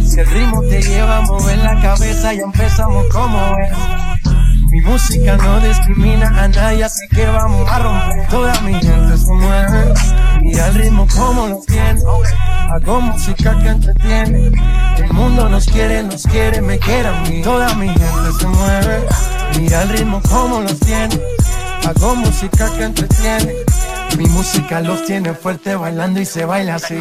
Si el ritmo te lleva a mover la cabeza, ya empezamos como es. Mi música no discrimina a nadie, así que vamos a romper. Toda mi gente se mueve. Mira el ritmo como lo tiene. Hago música que entretiene. El mundo nos quiere, nos quiere, me quiere a mí. Toda mi gente se mueve. Mira el ritmo como los tiene. Hago música que entretiene. Mi música los tiene fuerte bailando y se baila así.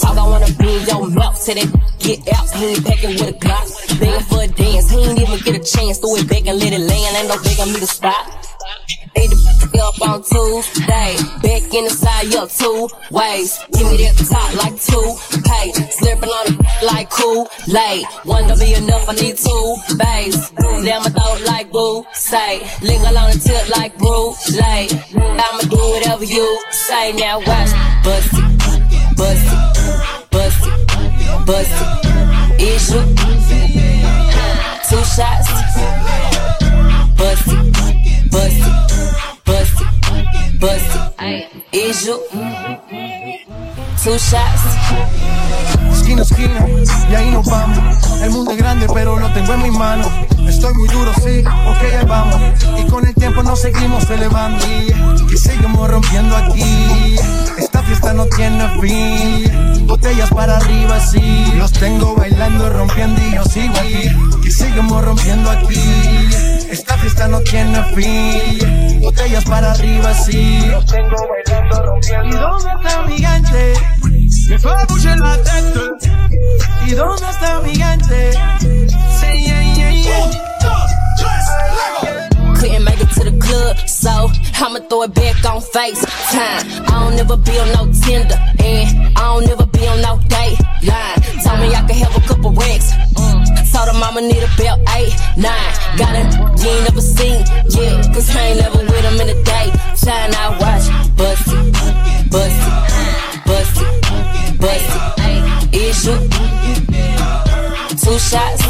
Talk, I wanna be in your mouth. Say that get out, he ain't packing with a Glock. Begging for a dance, he ain't even get a chance. Throw it back and let it land, ain't no begging me to stop. They the up on Tuesday. Back in the side, up two ways. Give me that top like two pay. Slurping on it like cool late. One don't be enough, I need two bays. Down my throat like boo say. Linger on the tip like bro late. I'ma do whatever you say. Now watch, bust it, bust it, bust it. Is you two shots? Bust it, bust it, bust it, bust it. Is you two shots? esquina esquina y ahí nos vamos. El mundo es grande, pero lo tengo en mis manos. Estoy muy duro, sí, ok, ahí vamos. Y con el tiempo nos seguimos elevando y seguimos rompiendo aquí. Esta fiesta no tiene fin. Para arriba, sí. Los tengo bailando, rompiendo y yo sigo aquí. Y seguimos rompiendo aquí. Esta fiesta no tiene fin. Botellas para arriba, sí. Los tengo bailando, rompiendo. ¿Y dónde está mi gante? Me fue a la tête. ¿Y dónde está mi gante? Sí, yeah, yeah, yeah. Couldn't make it to the club, so I'ma throw it back on FaceTime. I don't never be on no Tinder, and I don't never nine. Got a you ain't never seen, yeah. Cause I ain't never with him in the day. Shine I watch, bust it, bust it, bust it, bust it. Is you two shots?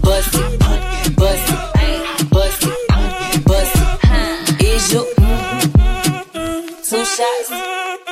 Bust it, bust it, bust it, bust it. Is you two shots?